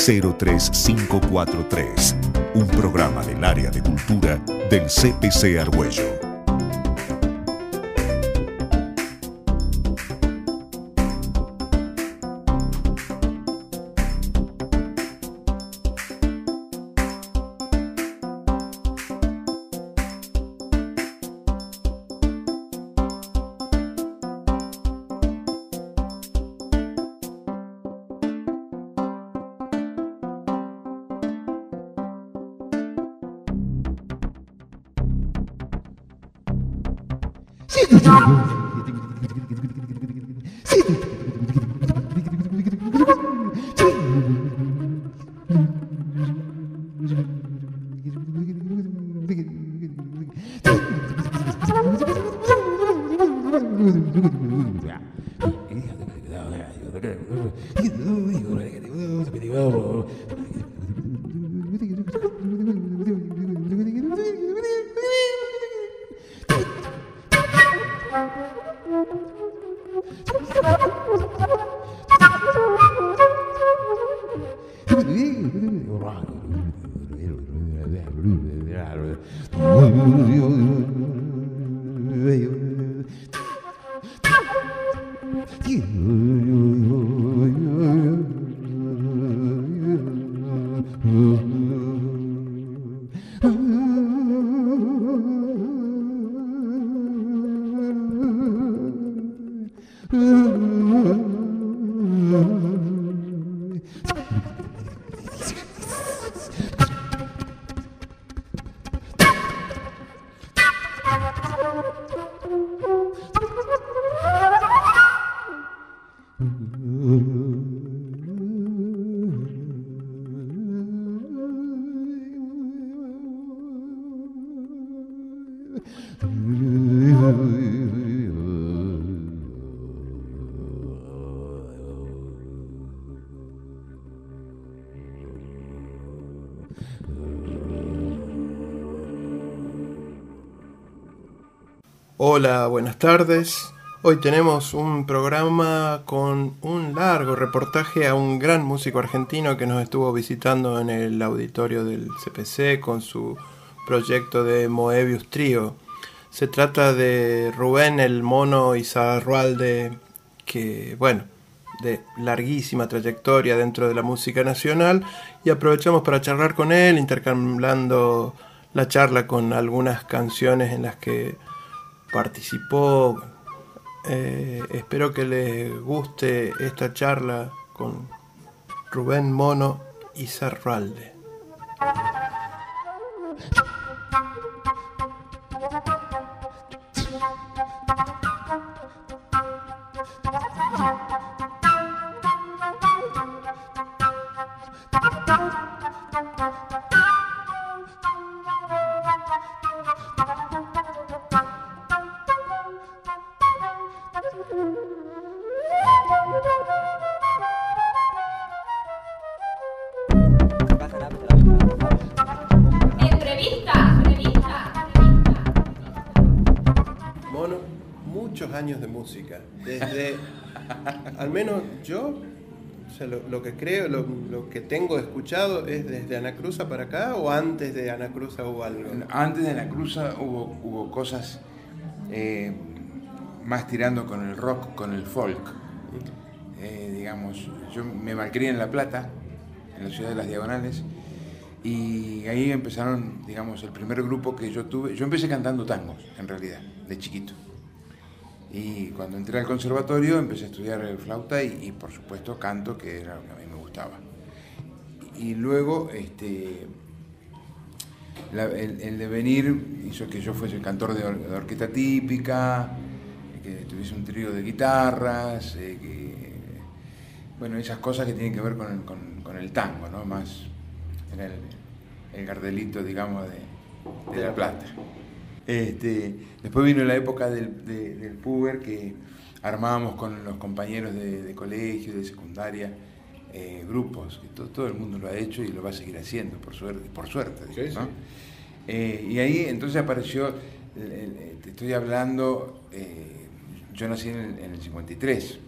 03543, un programa del área de cultura del CPC Argüello. Mm-hmm. Hola, buenas tardes. Hoy tenemos un programa con un largo reportaje a un gran músico argentino que nos estuvo visitando en el auditorio del CPC con su proyecto de Moebius Trio. Se trata de Rubén el Mono Izarrualde, que, bueno, de larguísima trayectoria dentro de la música nacional y aprovechamos para charlar con él, intercambiando la charla con algunas canciones en las que participó. Eh, espero que les guste esta charla con Rubén Mono y Zarralde. Años de música. Desde, al menos yo, lo, que creo, lo, que tengo escuchado es desde Anacruza para acá o antes de Anacruza hubo algo. Antes de Anacruza hubo, hubo cosas eh, más tirando con el rock, con el folk. Eh, digamos, yo me malcrié en La Plata, en la ciudad de las Diagonales, y ahí empezaron, digamos, el primer grupo que yo tuve. Yo empecé cantando tangos, en realidad, de chiquito. Y cuando entré al conservatorio empecé a estudiar el flauta y, por supuesto canto, que era lo que a mí me gustaba. Y luego este, el, devenir hizo que yo fuese cantor de, orquesta típica, que tuviese un trío de guitarras, eh, bueno, esas cosas que tienen que ver con el, tango, ¿no? Más era el, gardelito, digamos, de, de La Plata. Este, después vino la época del, del puber que armábamos con los compañeros de, colegio, de secundaria, eh, grupos, que todo, el mundo lo ha hecho y lo va a seguir haciendo, por suerte. Por suerte eh, y ahí entonces apareció, te estoy hablando, eh, yo nací en el, 53,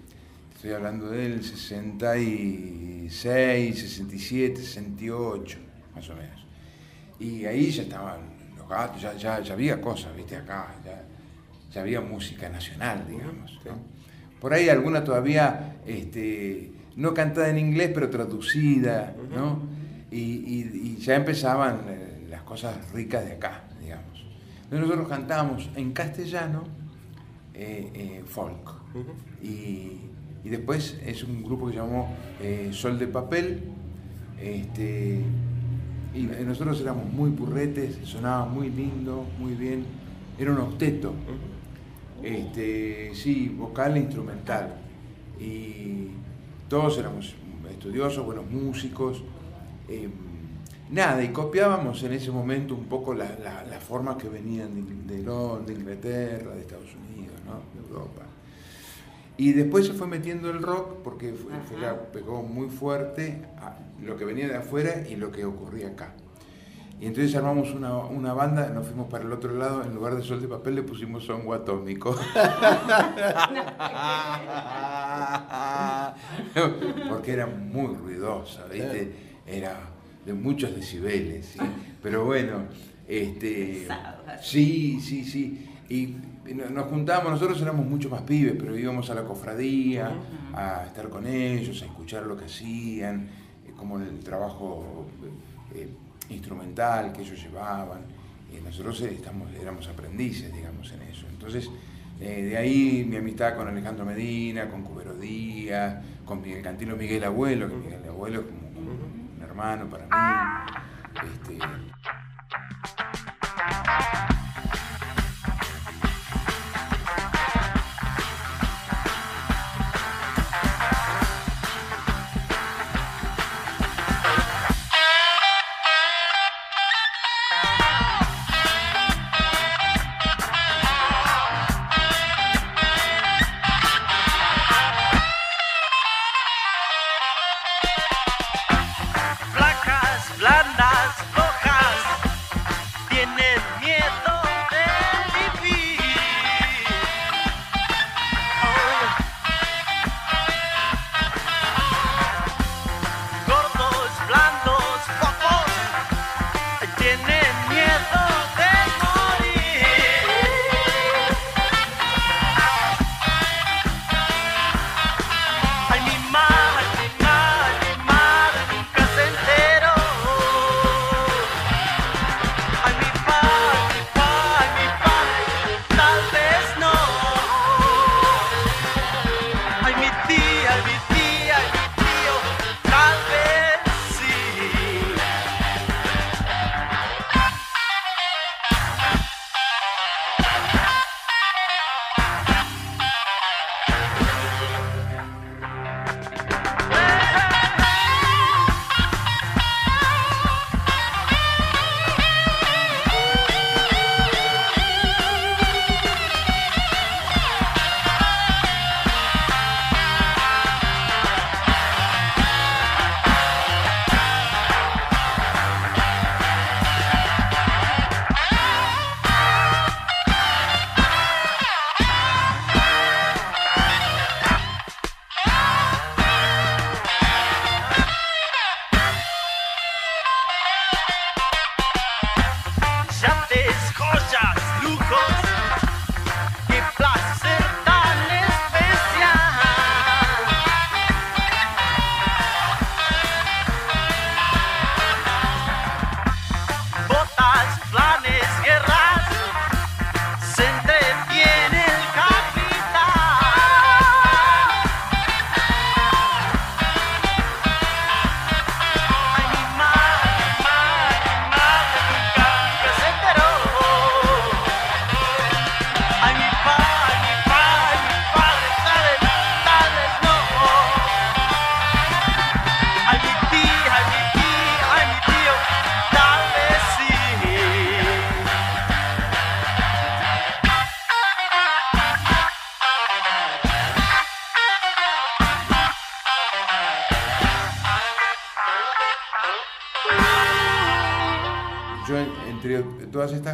estoy hablando del 66, 66, 67, 68, más o menos. Y ahí ya estaban gatos, ya, ya, ya había cosas, viste, acá, ya, ya había música nacional, digamos. ¿no? Por ahí alguna todavía este, no cantada en inglés, pero traducida, ¿no? Y, y- y ya empezaban eh, las cosas ricas de acá, digamos. Entonces nosotros cantábamos en castellano eh, eh, folk. y, y después es un grupo que se llamó eh, Sol de Papel. Este, y nosotros éramos muy purretes, sonaba muy lindo, muy bien. Era un octeto. Este, sí, vocal e instrumental. Y todos éramos estudiosos, buenos músicos. eh, nada, y copiábamos en ese momento un poco la- la- las formas que venían de, de Londres, de Inglaterra, de Estados Unidos, ¿no? de Europa. Y después se fue metiendo el rock porque fue- fue ya pegó muy fuerte lo que venía de afuera y lo que ocurría acá. Y entonces armamos una, una banda, nos fuimos para el otro lado, en lugar de sol de papel le pusimos songo atómico. Porque era muy ruidosa, ¿viste? Era de muchos decibeles, ¿sí? Pero bueno, este... Sí, sí, sí. Y no- nos juntábamos, nosotros éramos mucho más pibes, pero íbamos a la cofradía a estar con ellos, a escuchar lo que hacían, como el trabajo eh, instrumental que ellos llevaban. Y nosotros eh, estamos, éramos aprendices, digamos, en eso. Entonces, eh, de ahí mi amistad con Alejandro Medina, con Cubero Díaz, con Miguel Cantilo Miguel Abuelo, que Miguel Abuelo es como, un hermano para mí. Este,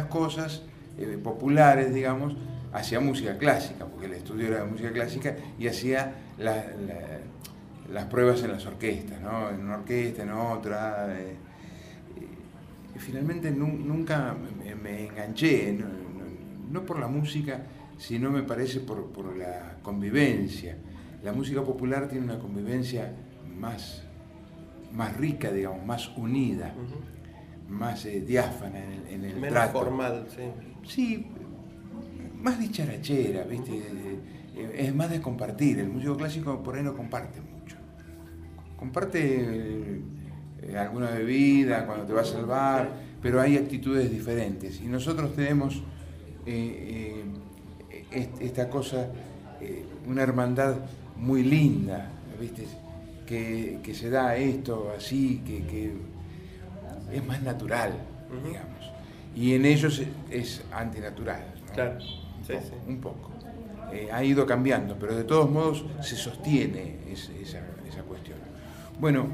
cosas eh, populares, digamos, hacía música clásica, porque el estudio era música clásica, y hacía la- la- las pruebas en las orquestas, ¿no? En una orquesta, en otra. eh, y finalmente nu- nunca me, enganché, no, no- no por la música, sino me parece por, por la convivencia. La música popular tiene una convivencia más, más rica, digamos, más unida, más eh, diáfana en el, en el Menos trato. formal, sí. Sí, más dicharachera, ¿viste? Eh, Es más de compartir. El músico clásico por ahí no comparte mucho. Comparte eh, alguna bebida cuando te vas al bar, pero hay actitudes diferentes. Y nosotros tenemos eh, est- esta cosa, una hermandad muy linda, ¿viste? Que, que se da esto así, que, que es más natural, digamos. Y en ellos es, es antinatural. ¿no? Claro, sí, Un poco, sí. Un poco. Eh, ha ido cambiando, pero de todos modos se sostiene es- esa, esa cuestión. Bueno,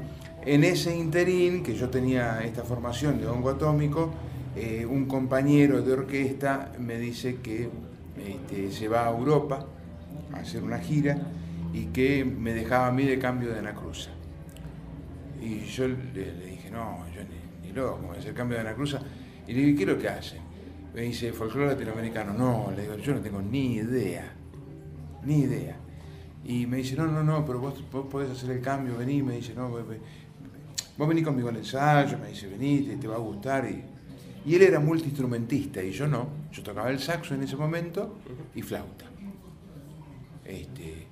en ese interín, que yo tenía esta formación de hongo atómico, eh, un compañero de orquesta me dice que este, se va a Europa a hacer una gira y que me dejaba a mí de cambio de Anacruza. Y yo le, le dije, no, yo voy a hacer cambio de Anacruza. Y le dije, ¿qué es lo que hacen? Me dice, folclore latinoamericano. No, le digo, yo no tengo ni idea, ni idea. Y me dice, no, no, no, pero vos, vos podés hacer el cambio, vení, me dice, no, ve- vos vení conmigo al ensayo, me dice, vení, te, te va a gustar. Y, y él era multiinstrumentista y yo no. Yo tocaba el saxo en ese momento y flauta. Este,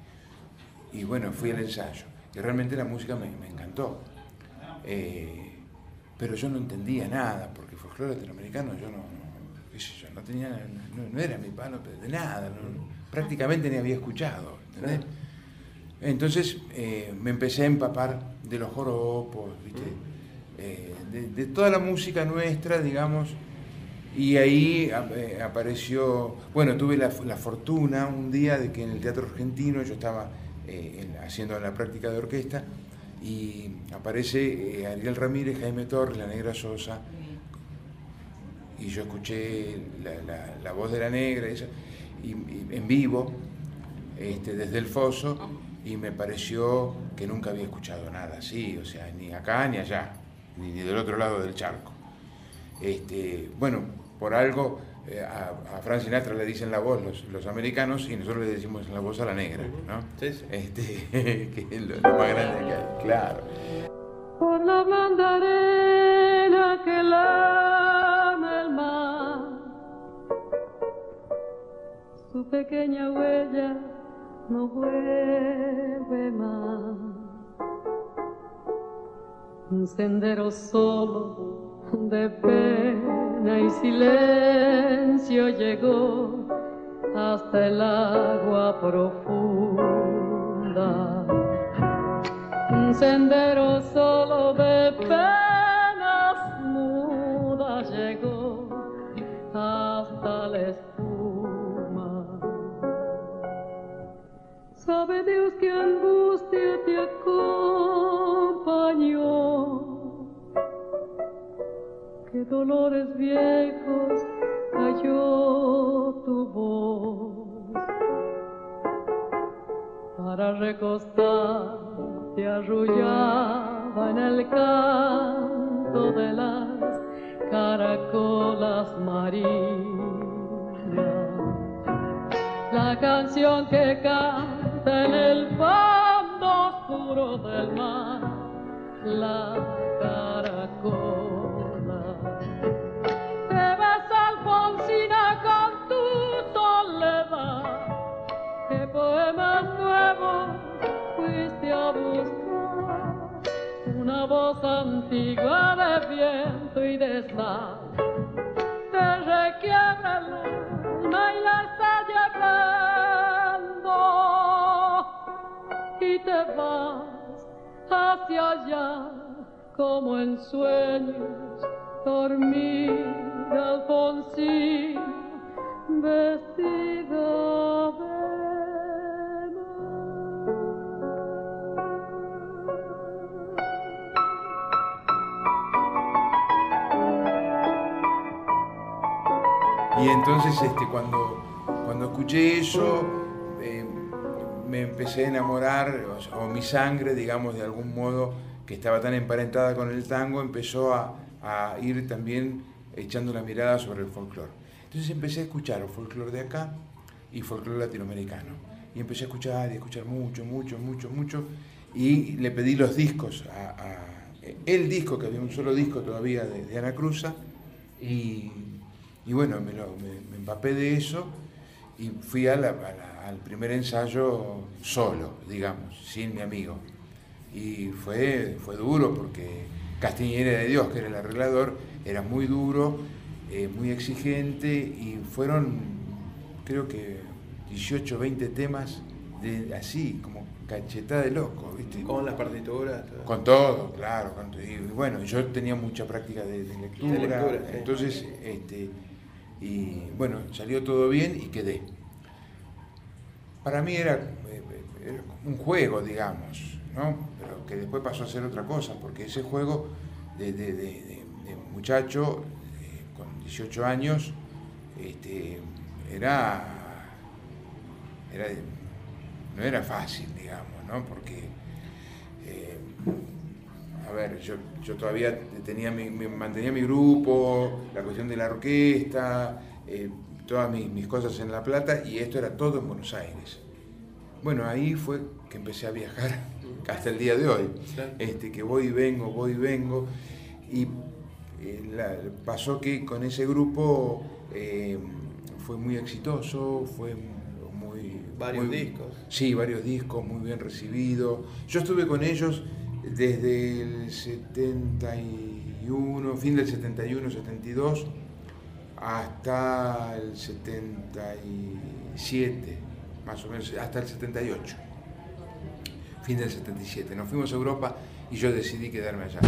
y bueno, fui al ensayo. Y realmente la música me, me encantó. Eh, pero yo no entendía nada, porque folclore latinoamericano yo no, no, qué sé yo, no tenía, no, no era mi palo de nada, prácticamente ni había escuchado. ¿entendés? Entonces eh, me empecé a empapar de los joropos, ¿viste? Eh, de, de toda la música nuestra, digamos, y ahí eh, apareció, bueno, tuve la, la fortuna un día de que en el Teatro Argentino yo estaba en- haciendo la práctica de orquesta y aparece eh, Ariel Ramírez, Jaime Torres, la Negra Sosa, y yo escuché la, la- voz de la Negra esa, y, y en vivo, este, desde el foso, y me pareció que nunca había escuchado nada así, o sea, ni acá ni allá, ni, ni del otro lado del charco. Este, bueno, por algo eh, a, a Frank Sinatra le dicen la voz los, los americanos y nosotros le decimos la voz a la negra, ¿no? Sí, sí. Este, que es lo, lo más grande que hay, claro. por la blanda arena que lame el mar. Su pequeña huella no vuelve más. Un sendero solo de pena y silencio llegó hasta el agua profunda un sendero solo de penas mudas llegó hasta la espuma. Sabe Dios que angustia te acompañó, dolores viejos cayó tu voz para recostarte arrullada en el canto de las caracolas marinas. La canción que canta en el fondo oscuro del mar, la caracola. Antigua de viento y de sal te requiebra el alma y la está llevando. Y te vas hacia allá como en sueños dormida Alfonsina vestida Y entonces este, cuando, cuando escuché eso, eh, me empecé a enamorar, o, mi sangre, digamos, de algún modo, que estaba tan emparentada con el tango, empezó a, ir también echando la mirada sobre el folclore. Entonces empecé a escuchar el folclore de acá y folclore latinoamericano. Y empecé a escuchar y a escuchar mucho, mucho, mucho, mucho. Y le pedí los discos, a, el disco, que había un solo disco todavía de, de Ana Cruza. Y, y bueno, me, lo- me- me empapé de eso y fui a la- a la- al primer ensayo solo, digamos, sin mi amigo. Y fue, fue duro porque Castiñera de Dios, que era el arreglador, era muy duro, eh, muy exigente y fueron, creo que 18, 20 temas de, así, como cachetada de loco, ¿viste? Con las partituras. todo. Con todo, claro. con- y bueno, yo tenía mucha práctica de, de lectura, De lectura, sí. entonces, este, y bueno, salió todo bien y quedé. Para mí era, eh, era un juego, digamos, ¿no? Pero que después pasó a ser otra cosa, porque ese juego de muchacho eh, con 18 años este, era, era no era fácil, digamos, ¿no? Porque eh, a ver, yo, yo todavía tenía mi, mi- mantenía mi grupo, la cuestión de la orquesta, eh, todas mis, mis cosas en La Plata y esto era todo en Buenos Aires. Bueno, ahí fue que empecé a viajar hasta el día de hoy. Este, que voy y vengo, voy y vengo. Y eh, la- pasó que con ese grupo eh, fue muy exitoso, fue muy... Varios muy- discos. Sí, varios discos, muy bien recibidos. Yo estuve con ellos desde el 71, fin del 71, 72, hasta el 77, más o menos, hasta el 78. Fin del 77. Nos fuimos a Europa y yo decidí quedarme allá.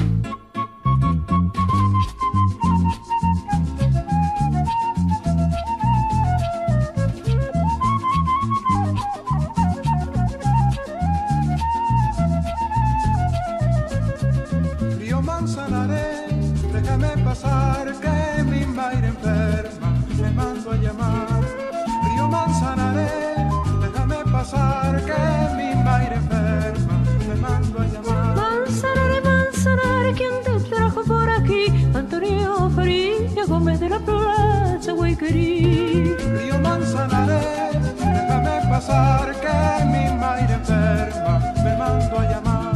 Pasar que mi madre enferma me mando a llamar.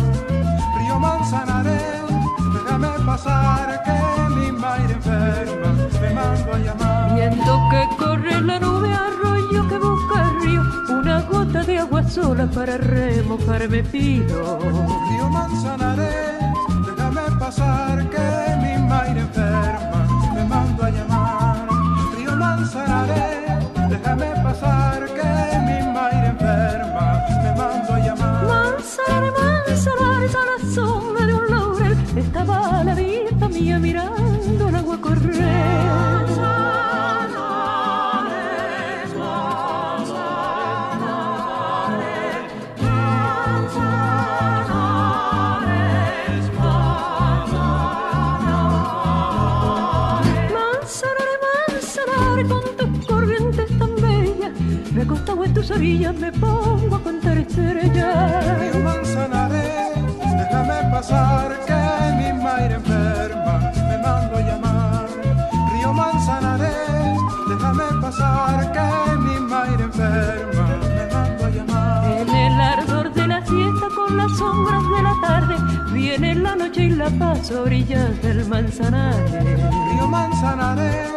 Río Manzanares, déjame pasar que mi madre enferma me mando a llamar. Viendo que corre la nube arroyo que busca el río, una gota de agua sola para remojarme pido. Río Manzanares, déjame pasar que mi madre enferma me mando a llamar. Río Manzanares, déjame pasar que mirando el agua correr. Recostado en tus orillas me pongo a contar estrellas. Viene la noche y la paz a orillas del Manzanares. Río Manzanares,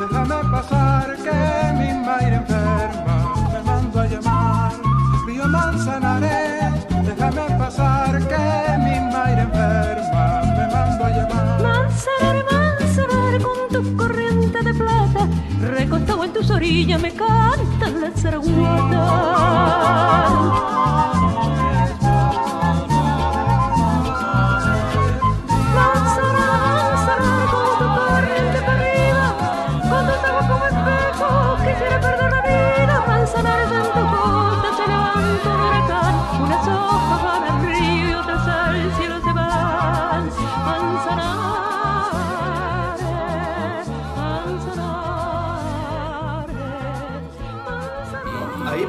déjame pasar que mi madre enferma me mando a llamar. Río Manzanares, déjame pasar que mi madre enferma me mando a llamar. Manzanares, Manzanares, con tu corriente de plata, recostado en tus orillas me cantan las zaragotas.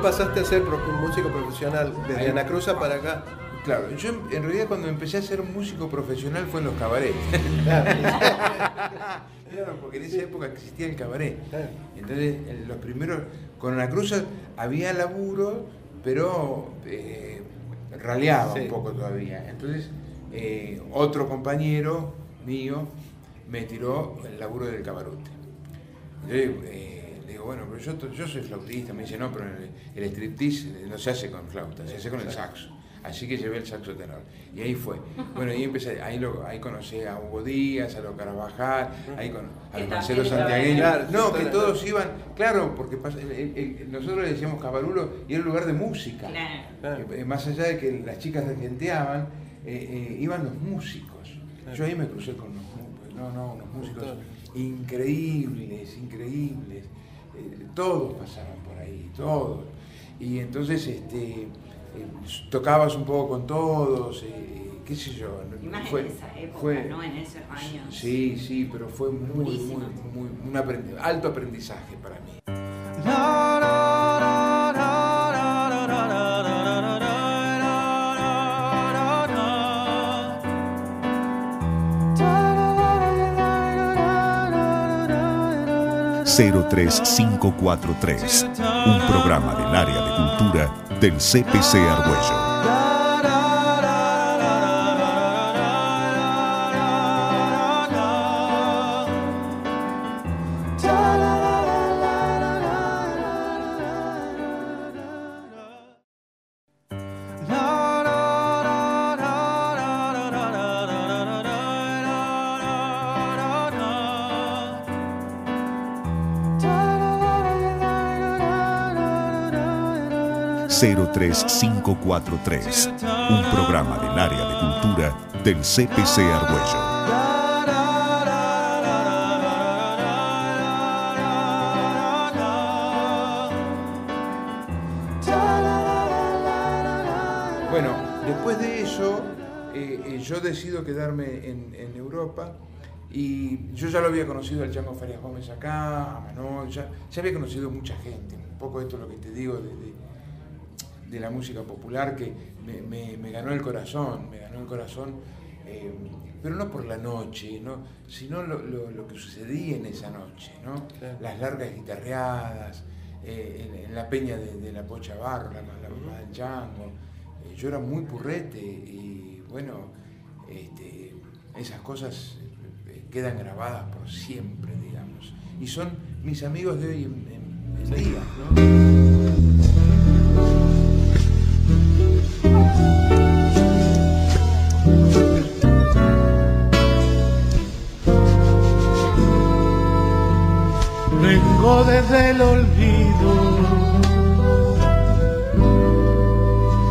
Pasaste a ser un músico profesional desde Ahí. Anacruza para acá. Claro, yo en realidad cuando empecé a ser músico profesional fue en los cabarets. Claro, porque en esa época existía el cabaret. Entonces, en los primeros, con la cruz había laburo, pero eh, raleaba Sí. un poco todavía. Entonces, eh, otro compañero mío me tiró el laburo del. Entonces, eh, bueno, pero yo, soy flautista. Me dice, no, pero el, el striptease eh, no se hace con flauta, se hace con el saxo. Así que llevé el saxo tenor. Y ahí fue. Bueno, ahí empecé, ahí, lo, ahí conocí a Hugo Díaz, a los Carabajal, ahí con, a los estaban santiagueños. Claro, no, que todos iban, claro, porque pas- el- el- el- nosotros le decíamos cabarulo y era un lugar de música. Claro. Eh, más allá de que las chicas regenteaban, eh, eh, iban los músicos. Yo ahí me crucé con los no, no, unos músicos increíbles, increíbles. Eh, todos pasaban por ahí, todos. Y entonces este, eh, tocabas un poco con todos, eh, qué sé yo. Y fue, en esa época, ¿no? En esos años. Sí, sí, pero fue muy, muy, muy, un alto aprendizaje para mí. No. 03543, un programa del área de cultura del CPC Argüello. Cero tres cinco cuatro tres, un programa del área de cultura del CPC Argüello. Bueno, después de eso, eh, eh, yo decido quedarme en, Europa y yo ya lo había conocido al Chango Farias Gómez acá, a Manol, ya, había conocido mucha gente. Un poco esto es lo que te digo de- de la música popular que me, me- me ganó el corazón, me ganó el corazón, eh, pero no por la noche, ¿no? sino lo, lo- lo que sucedía en esa noche, ¿no? Claro. las largas guitarreadas, eh, en, en la peña de, de la Pocha Barro, la, la mamá del Chango. Eh, yo era muy purrete y bueno, este, esas cosas quedan grabadas por siempre, digamos. Y son mis amigos de hoy en, en- en día. ¿no? Vengo desde el olvido,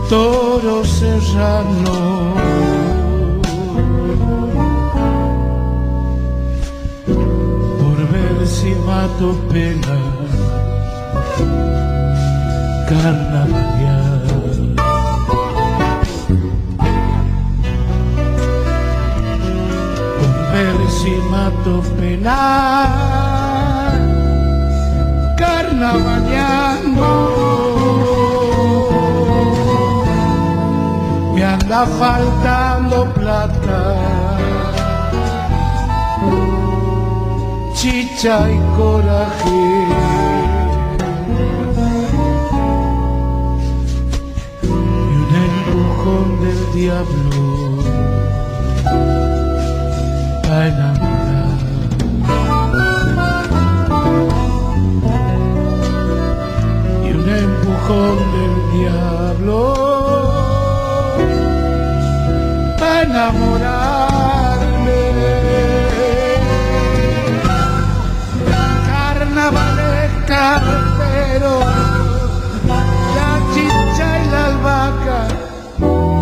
toro serrano. Por ver si mato pena, carnaval. Por ver si mato pena, carnavaleando. Me anda faltando plata, chicha y coraje. Y un empujón del diablo empujón del diablo a enamorarme. Carnavalesca, pero la chicha y la albahaca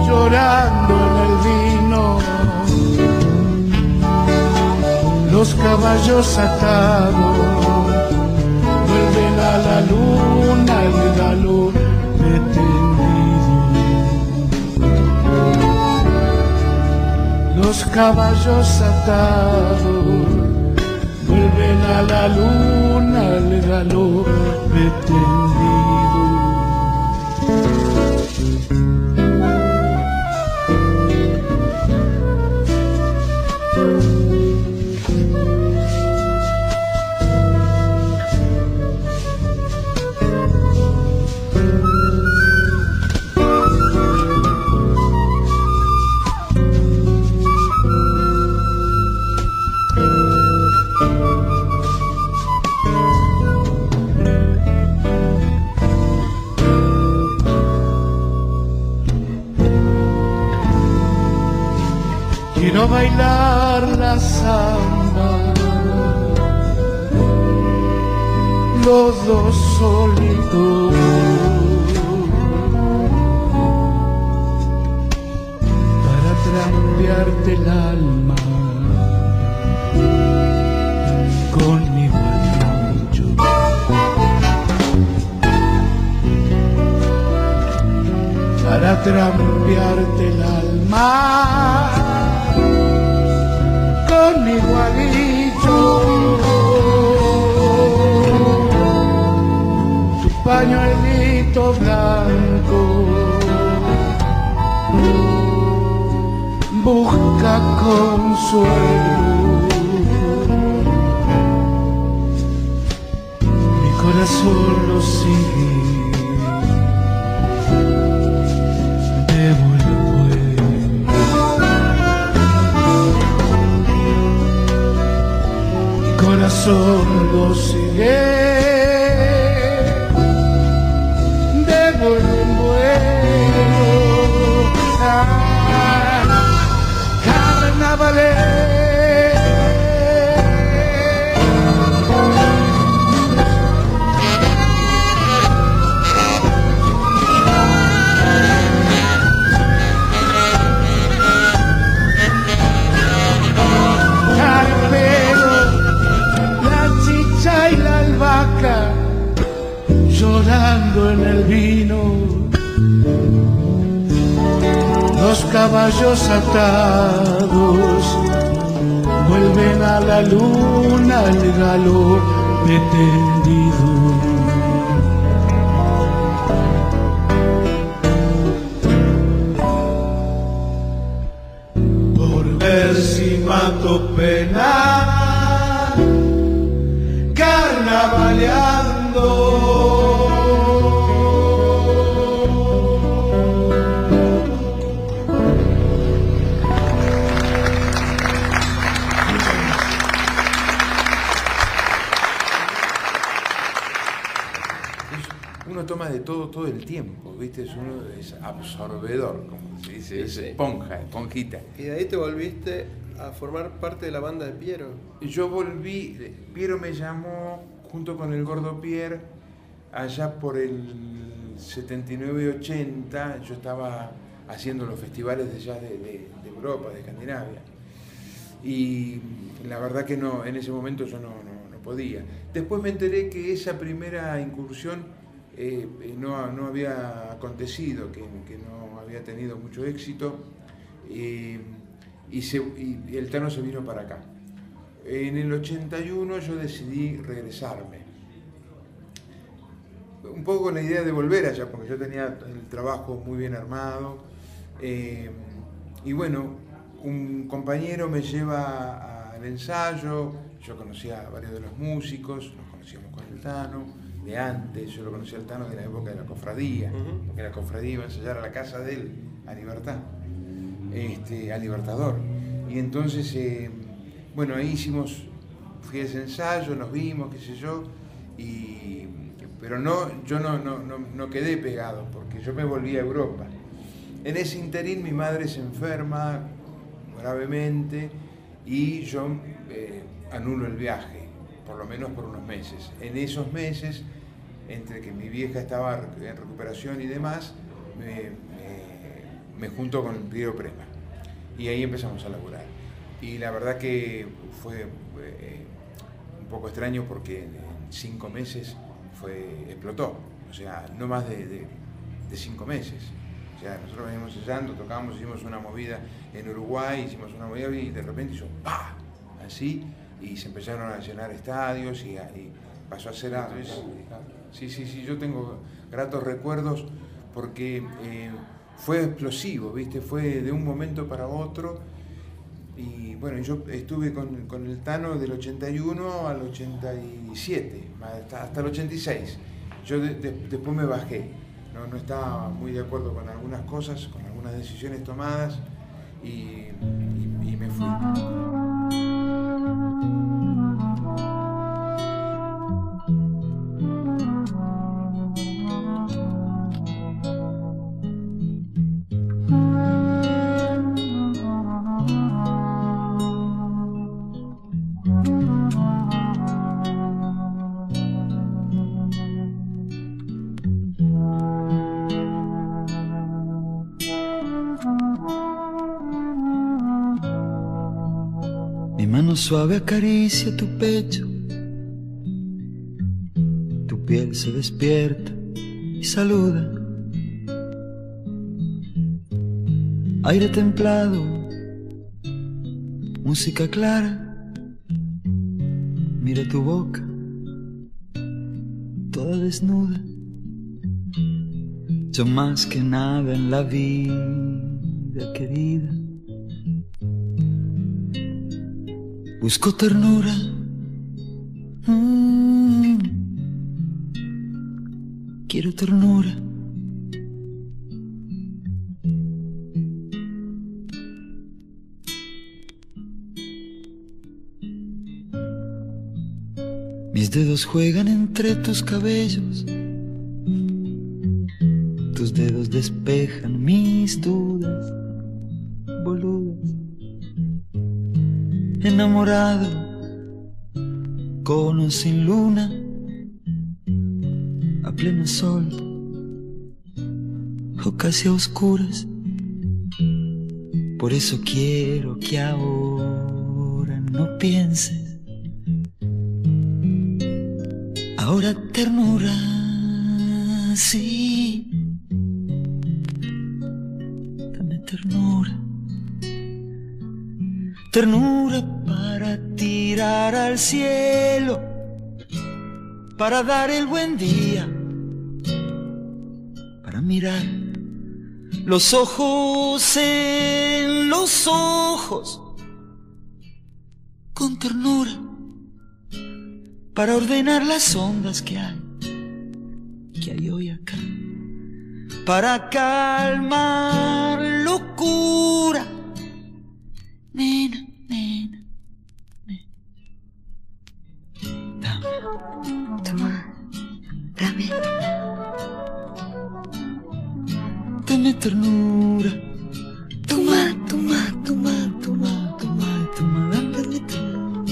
llorando en el vino. Los caballos atados la luna el galo pretendido. Los caballos atados vuelven a la luna el galo pretendido. Caballos atados vuelven a la luna el galor tendido. Absorbedor, como se dice, es esponja, esponjita. Y de ahí te volviste a formar parte de la banda de Piero. Yo volví, Piero me llamó junto con el gordo Pierre allá por el 79-80, yo estaba haciendo los festivales de jazz de, de- de Europa, de Escandinavia. Y la verdad que no, en ese momento yo no, no- no podía. Después me enteré que esa primera incursión eh, eh, no, no había acontecido, que, no había tenido mucho éxito. eh, y, el Tano se vino para acá. En el 81 yo decidí regresarme. Un poco con la idea de volver allá, porque yo tenía el trabajo muy bien armado. y bueno, un compañero me lleva al ensayo, yo conocía a varios de los músicos, nos conocíamos con el Tano, de antes, yo lo conocía al Tano de la época de la cofradía, Ujú. porque la cofradía iba a ensayar a la casa de él, a Libertad este, a Libertador. Y entonces, eh, bueno, ahí hicimos, fui a ese ensayo, nos vimos, qué sé yo, y, pero no, yo no, no, no, no quedé pegado, porque yo me volví a Europa. En ese interín mi madre se enferma gravemente y yo eh, anulo el viaje, por lo menos por unos meses. En esos meses, entre que mi vieja estaba en recuperación y demás, me, me- me junto con Piero Prema. Y ahí empezamos a laburar. Y la verdad que fue eh, un poco extraño porque en cinco meses fue, explotó. O sea, no más de, de- cinco meses. O sea, nosotros veníamos ensayando, tocábamos, hicimos una movida en Uruguay, hicimos una movida y de repente hizo ¡pa! Así, y se empezaron a llenar estadios y, a- y pasó a ser... a- sí, sí, sí, yo tengo gratos recuerdos porque eh, fue explosivo, ¿viste? Fue de un momento para otro. Y bueno, yo estuve con, con el Tano del 81 al 87, hasta, hasta el 86. Yo de- de- después me bajé, no, no estaba muy de acuerdo con algunas cosas, con algunas decisiones tomadas y, y- y me fui. Suave acaricia tu pecho. Tu piel se despierta y saluda. Aire templado, música clara. Mira tu boca, toda desnuda. Yo más que nada en la vida querida. Busco ternura. Mm. Quiero ternura. Mis dedos juegan entre tus cabellos. Tus dedos despejan mis dudas, Enamorado, con o sin luna, a pleno sol, o casi a oscuras. Por eso quiero que ahora no pienses. Ahora ternura, sí. Dame ternura. Ternura para tirar al cielo, para dar el buen día, para mirar los ojos en los ojos con ternura para ordenar las ondas que hay, que hay hoy acá, para calmar locura. Nena, Dame, Toma, dame, dame ternura. toma, toma, toma, Toma, toma, toma, dame ternura.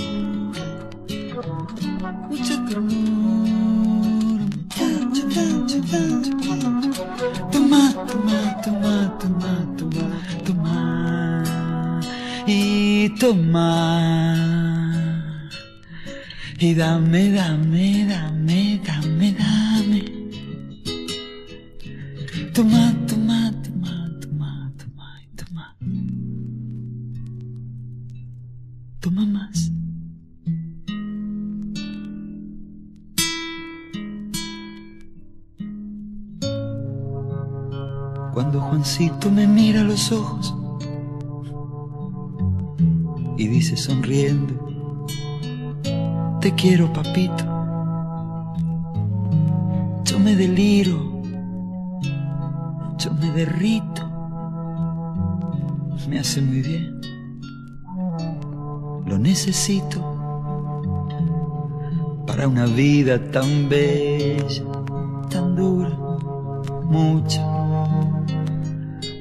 Mucha ternura, mucha, mucha, mucha, mucha. Toma, toma, toma, toma, toma, toma. Y toma. Y dame, dame, dame, dame, dame. Toma, toma, toma, toma, toma, toma. Toma más. Cuando Juancito me mira a los ojos y dice sonriendo, te quiero papito. Yo me deliro, yo me derrito, me hace muy bien, lo necesito para una vida tan bella, tan dura, mucha,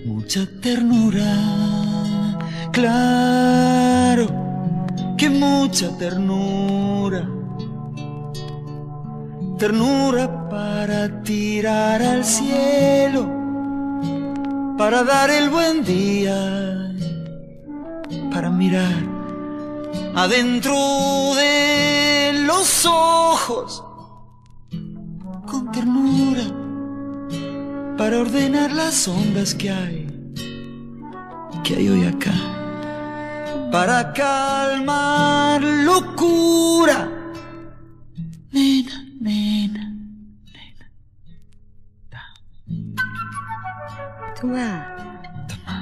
mucha ternura, claro que mucha ternura, ternura para tirar al cielo, para dar el buen día, para mirar adentro de los ojos con ternura para ordenar las ondas que hay, que hay hoy acá, para calmar locura. Toma,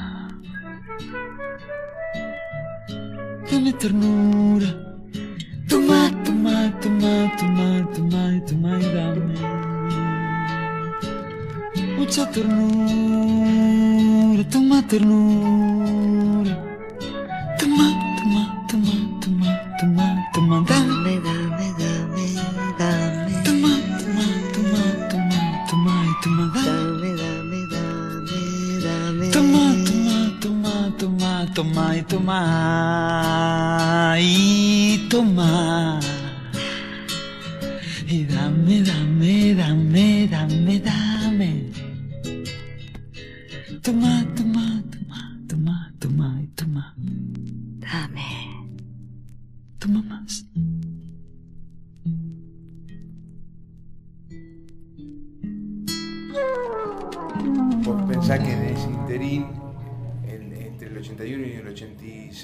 dame ternura. Toma, toma, toma, toma, toma, y toma y dame. Mucha ternura, toma ternura.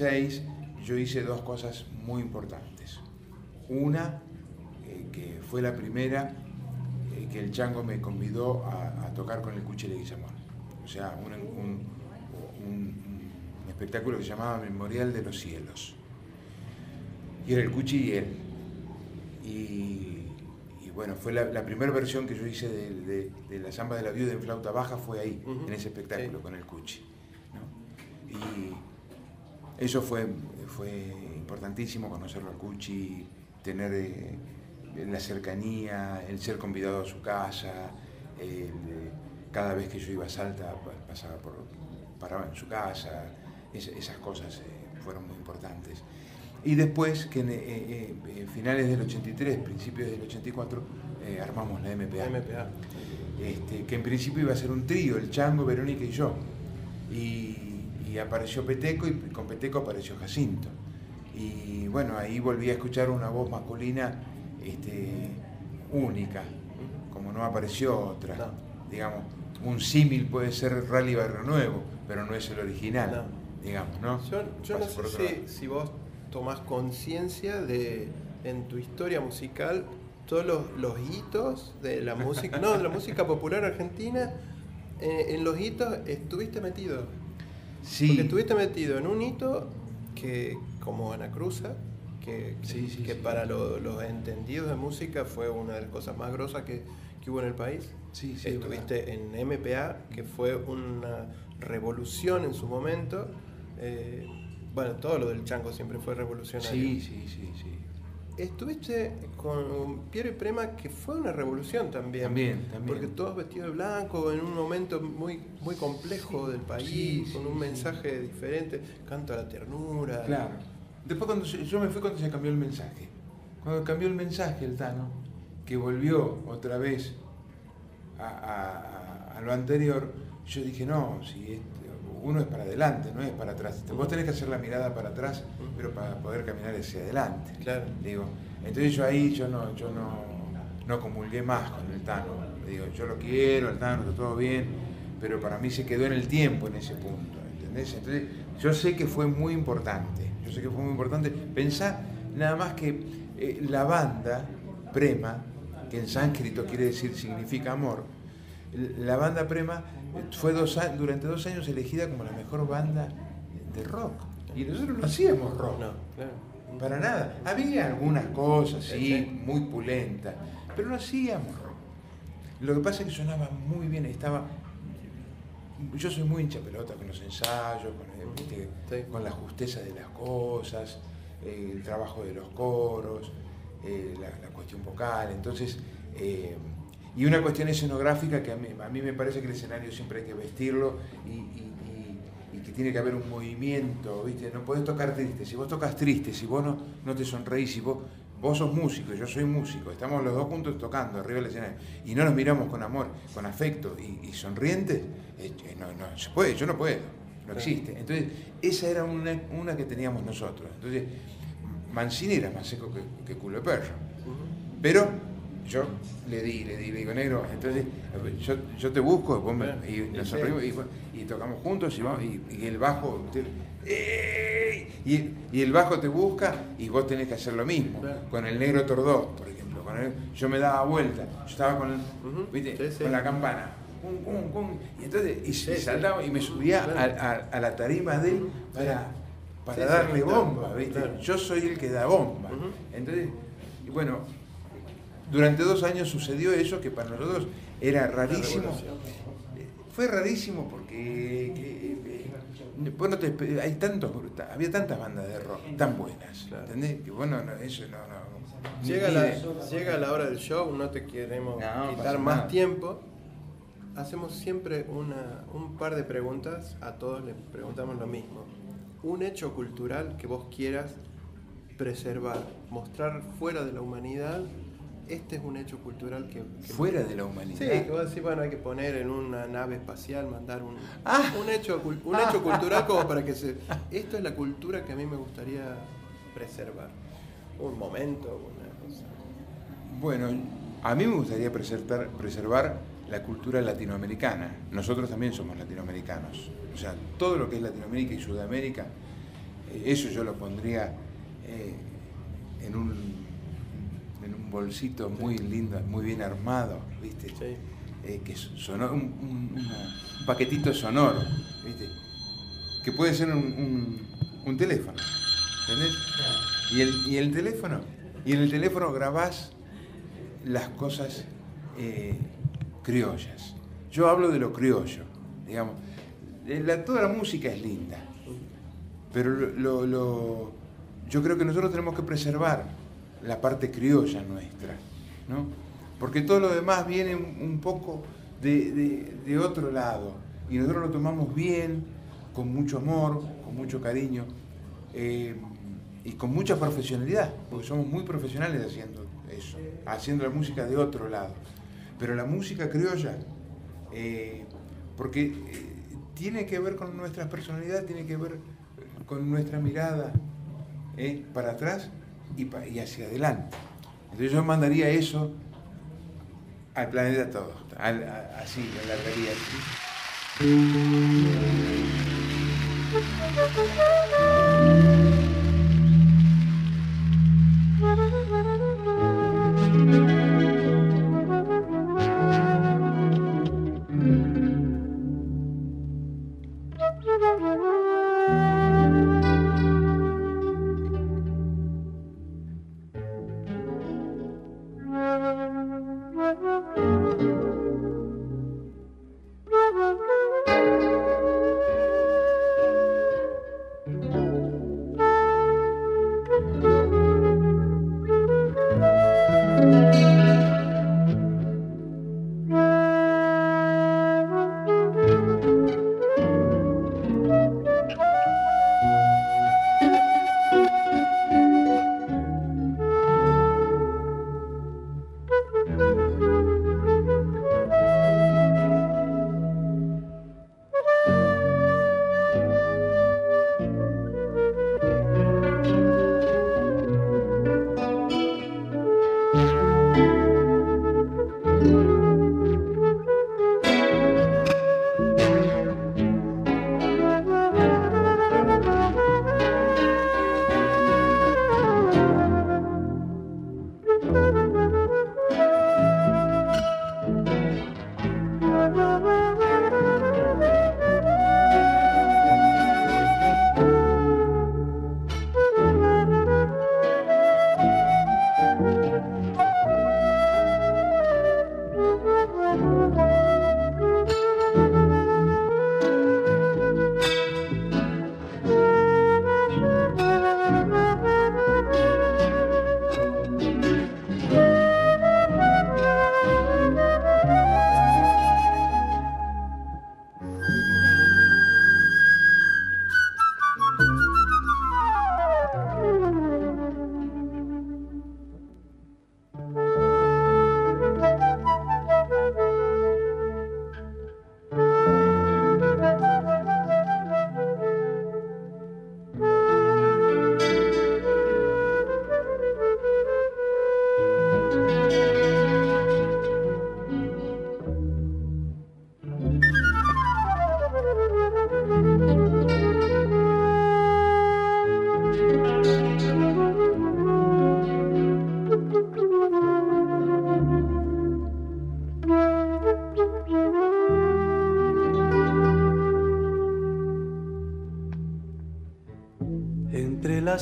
86, yo hice dos cosas muy importantes. Una, eh, que fue la primera, eh, que el Chango me convidó a, a tocar con el Cuchi Leguizamón. O sea, un, un- un- un espectáculo que se llamaba Memorial de los Cielos. Y era el Cuchi y él. Y, y bueno, fue la, la primera versión que yo hice de, de- de la samba de la viuda en flauta baja fue ahí, Ujú. en ese espectáculo Sí. con el Cuchi. ¿no? Y eso fue, fue importantísimo, conocerlo al Cuchi, tener eh, la cercanía, el ser convidado a su casa, el, cada vez que yo iba a Salta pa- pasaba por, paraba en su casa, es- esas cosas eh, fueron muy importantes. Y después, que en eh, eh, eh, finales del 83, principios del 84, eh, armamos la MPA. MPA. Este, que en principio iba a ser un trío, el Chango, Verónica y yo. Y, y apareció Peteco y con Peteco apareció Jacinto. Y bueno, ahí volví a escuchar una voz masculina este, única, como no apareció otra. No. Digamos, un símil puede ser Rally Barrio Nuevo, pero no es el original, No. digamos, ¿no? Yo, yo no sé si vos tomás conciencia de en tu historia musical todos los, los hitos de la música, no, de la música popular argentina, eh, en los hitos estuviste metido. Sí. Porque estuviste metido en un hito que, como Ana Cruza, que, que- Sí, sí, que sí. para lo- los entendidos de música fue una de las cosas más grosas que, que hubo en el país. Sí, sí, es Estuviste en MPA, que fue una revolución en su momento. Eh, bueno, todo lo del chango siempre fue revolucionario. Sí, sí, sí, sí. Estuviste con Piero y Prema, que fue una revolución también. También, también. Porque todos vestidos de blanco, en un momento muy, muy complejo del país, Sí, sí, con un sí. mensaje diferente. Canto a la ternura. Claro. Después cuando se- yo me fui cuando se cambió el mensaje. Cuando cambió el mensaje el Tano, que volvió otra vez a, a- a- a lo anterior, yo dije, no, si este- uno es para adelante, no es para atrás. Vos tenés que hacer la mirada para atrás, pero para poder caminar hacia adelante. Claro. Digo, entonces yo ahí yo no, yo no, no comulgué más con el Tano. Digo, yo lo quiero, el Tano, está todo bien, pero para mí se quedó en el tiempo en ese punto, ¿entendés? Entonces, yo sé que fue muy importante, yo sé que fue muy importante. Pensá nada más que eh, la banda, Prema, que en sánscrito quiere decir significa amor, la banda Prema fue dos durante dos años elegida como la mejor banda de rock. Y nosotros no hacíamos rock. No. Para nada. Había algunas cosas, sí, muy pulentas, pero no hacíamos rock. Lo que pasa es que sonaba muy bien, estaba... Yo soy muy hincha pelota con los ensayos, con, el- viste, Sí. con la justeza de las cosas, eh, el trabajo de los coros, eh, la, la cuestión vocal, entonces... eh, y una cuestión escenográfica que a mí, a mí me parece que el escenario siempre hay que vestirlo y, y- y- y que tiene que haber un movimiento, ¿viste? No podés tocar triste. Si vos tocas triste, si vos no, no te sonreís, si vos, vos sos músico, yo soy músico, estamos los dos juntos tocando arriba del escenario y no nos miramos con amor, con afecto y, y sonrientes, eh, eh, no, no se puede, yo no puedo, no existe. Entonces, esa era una, una que teníamos nosotros. Entonces, Mancini era más seco que, que culo de perro. Pero yo le di, le di, le digo, negro, entonces yo, yo te busco vos me- y nos sonreímos y, tocamos juntos y, vamos, y, y el bajo te- ¡ey! y, el bajo te busca y vos tenés que hacer lo mismo. Con el negro tordó, por ejemplo. con el- yo me daba vuelta, yo estaba con, el-. ¿viste? Sí, sí. con la campana. Cum, cum, cum, y entonces y, Sí, saltaba y me subía a, a- a la tarima de él para, para darle bomba, ¿viste? claro. Yo soy el que da bomba. Entonces, y bueno, durante dos años sucedió eso que para nosotros era rarísimo. Eh, Fue rarísimo porque que, eh, vos no te hay tantos, había tantas bandas de rock tan buenas. ¿entendés? Que bueno, no, eso no, no. Llega la, llega la hora del show, no te queremos No, quitar más nada. tiempo. Hacemos siempre una, un par de preguntas, a todos les preguntamos lo mismo. Un hecho cultural que vos quieras preservar, mostrar fuera de la humanidad, este es un hecho cultural que... que- fuera de la humanidad. Sí, que vos decís, bueno, hay que poner en una nave espacial, mandar un, Ah. un, hecho, un hecho cultural como para que se... Esto es la cultura que a mí me gustaría preservar. un momento, una cosa. Bueno, a mí me gustaría preservar, preservar la cultura latinoamericana. Nosotros también somos latinoamericanos. O sea, todo lo que es Latinoamérica y Sudamérica, eh, eso yo lo pondría eh, en, un, bolsito muy lindo, muy bien armado, ¿viste? Sí. Eh, que sonó, un, un- paquetito sonoro, ¿viste? Que puede ser un, un- teléfono, ¿entendés? Y el, y el teléfono, y en el teléfono grabás las cosas eh, criollas. Yo hablo de lo criollo, digamos. Eh, la- toda la música es linda, pero lo- lo- yo creo que nosotros tenemos que preservar la parte criolla nuestra, ¿no? Porque todo lo demás viene un, poco de, otro lado y nosotros lo tomamos bien, con mucho amor, con mucho cariño eh, y con mucha profesionalidad, porque somos muy profesionales haciendo eso, haciendo la música de otro lado. Pero la música criolla, eh, porque eh, tiene que ver con nuestra personalidad, tiene que ver con nuestra mirada para atrás y, hacia adelante. Entonces yo mandaría eso al planeta todo, a- así, en la realidad.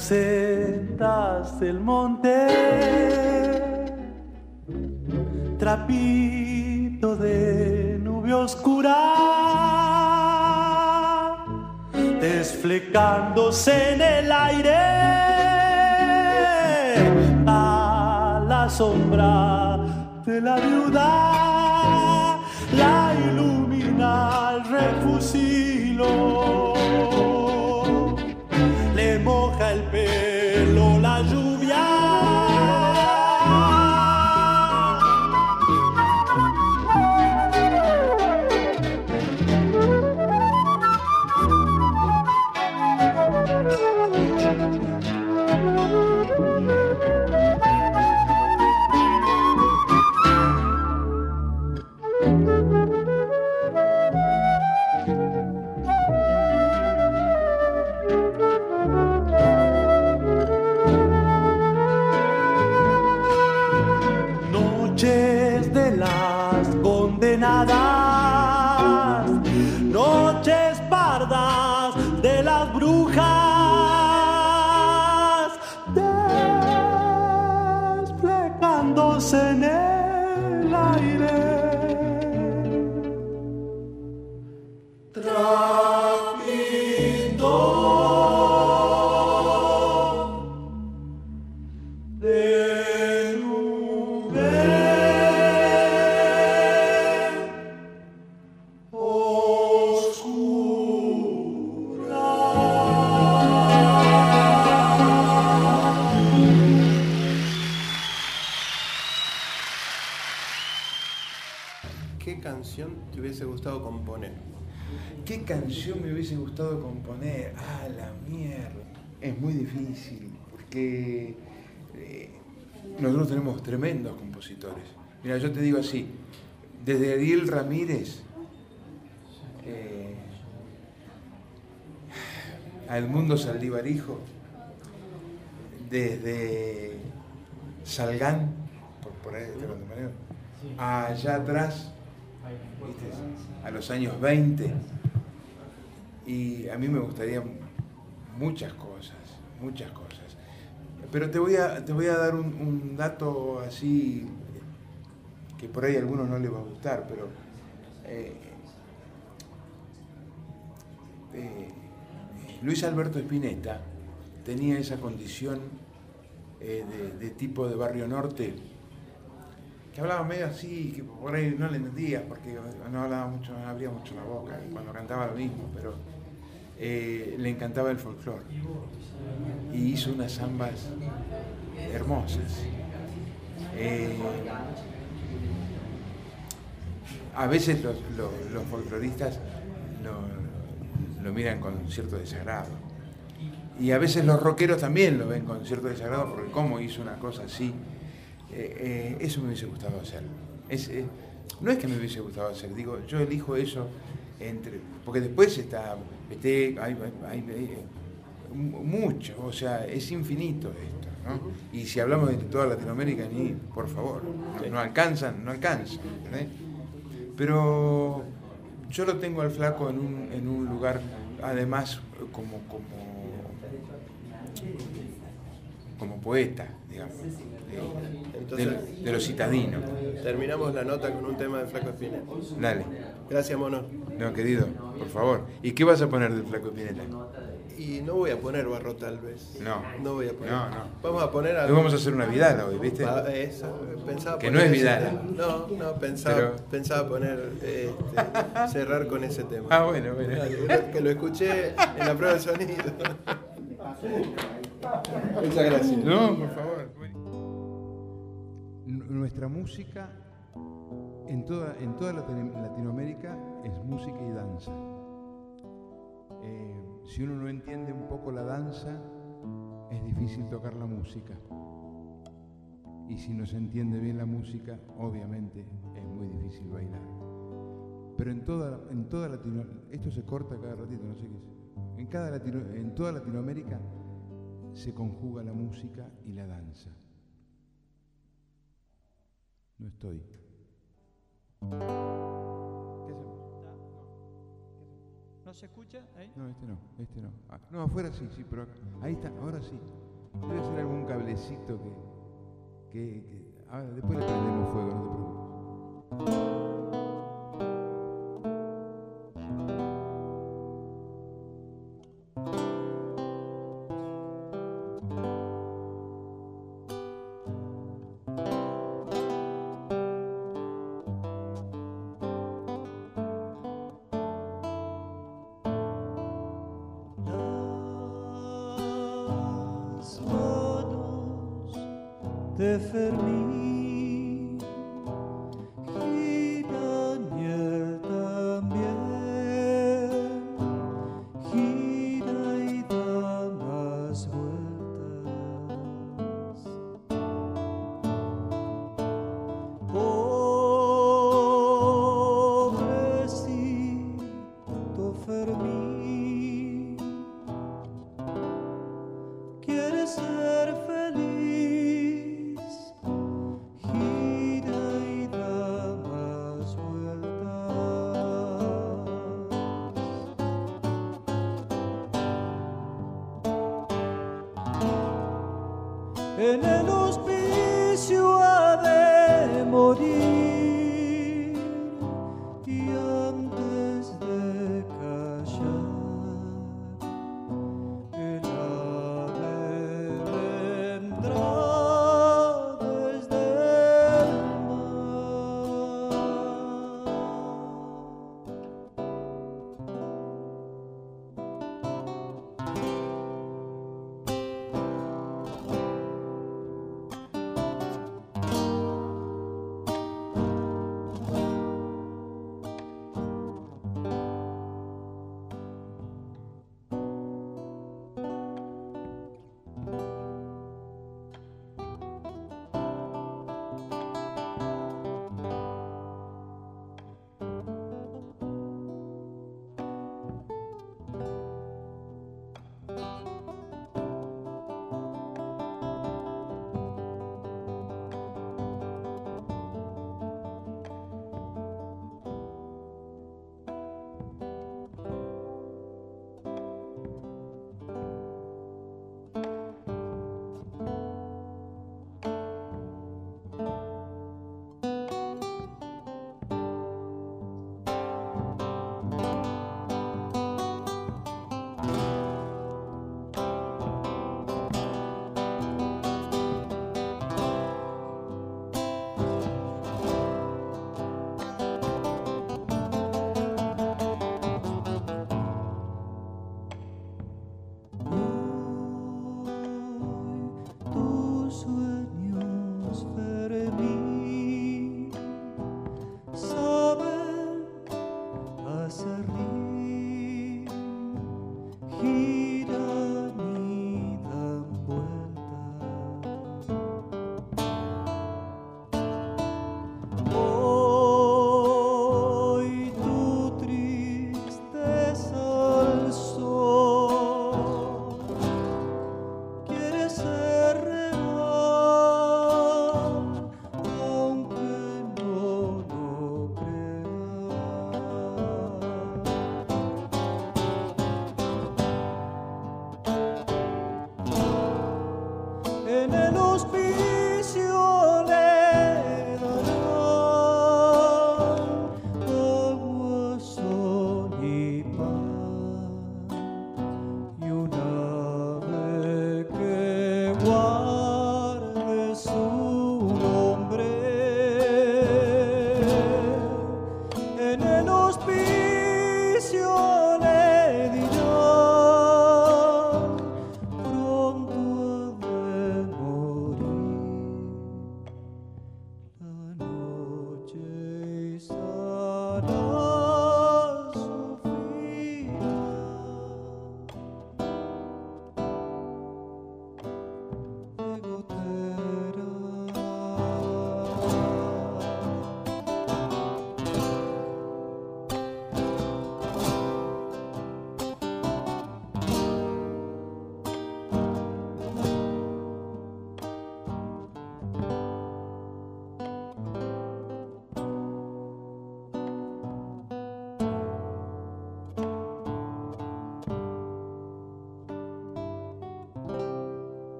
Las sendas del monte, trapito de nube oscura, desflecándose en el aire, a la sombra de la viuda, canción me hubiese gustado componer? Ah, la mierda. Es muy difícil, porque eh, nosotros tenemos tremendos compositores. Mira, yo te digo así, desde Ariel Ramírez eh, a Edmundo Saldivarijo, desde Salgán, por poner este bandoneón, allá atrás, ¿viste? a los años 20, y a mí me gustaría muchas cosas, muchas cosas. Pero te voy a, te voy a dar un, dato así que por ahí a algunos no les va a gustar, pero eh, eh, Luis Alberto Spinetta tenía esa condición eh, de, de tipo de barrio norte, que hablaba medio así, que por ahí no le entendías porque no hablaba mucho, no abría mucho la boca, y cuando cantaba lo mismo, pero eh, le encantaba el folclore. Y hizo unas zambas hermosas. Eh, a veces los, los- folcloristas lo, lo miran con cierto desagrado. Y a veces los rockeros también lo ven con cierto desagrado porque cómo hizo una cosa así. Eh, eso me hubiese gustado hacer. No es que me hubiese gustado hacer, digo, yo elijo eso entre. Porque después está. vete, hay, hay- mu- mucho, o sea, es infinito esto. ¿no? Y si hablamos de toda Latinoamérica, ni, por favor, no, no alcanzan, no alcanzan. Pero yo lo tengo al flaco en un, en un lugar, además, como, como, como poeta, digamos, de, Entonces- de- de los citadinos. Terminamos la nota con un tema de Flaco Espineta. Dale. Gracias, mono. No, querido, por favor. ¿Y qué vas a poner del flaco Pineta? Y no voy a poner barro tal vez. No. No voy a poner. No, no. Vamos a poner Hoy algo. vamos a hacer una vidala hoy, ¿viste? Ah, eso, pensaba Que poner no es Vidala. No, no, pensaba, Pero- pensaba poner, este, cerrar con ese tema. Ah, bueno, bueno. Que lo escuché en la prueba de sonido. Muchas gracias. No, por favor. N- Nuestra música en toda, en toda Latino- Latinoamérica es música y danza. Eh, si uno no entiende un poco la danza, es difícil tocar la música. Y si no se entiende bien la música, obviamente es muy difícil bailar. Pero en toda, en toda Latinoamérica, esto se corta cada ratito, no sé qué es. En, cada Latino- en toda Latinoamérica se conjuga la música y la danza. No estoy. ¿Qué hacemos? ¿No se escucha? ahí? No, este no, este no. Ah, no, afuera sí, sí, pero acá. Ahí está, ahora sí. Debe ser algún cablecito que. que, que- ahora, después le prendemos fuego, de Fermín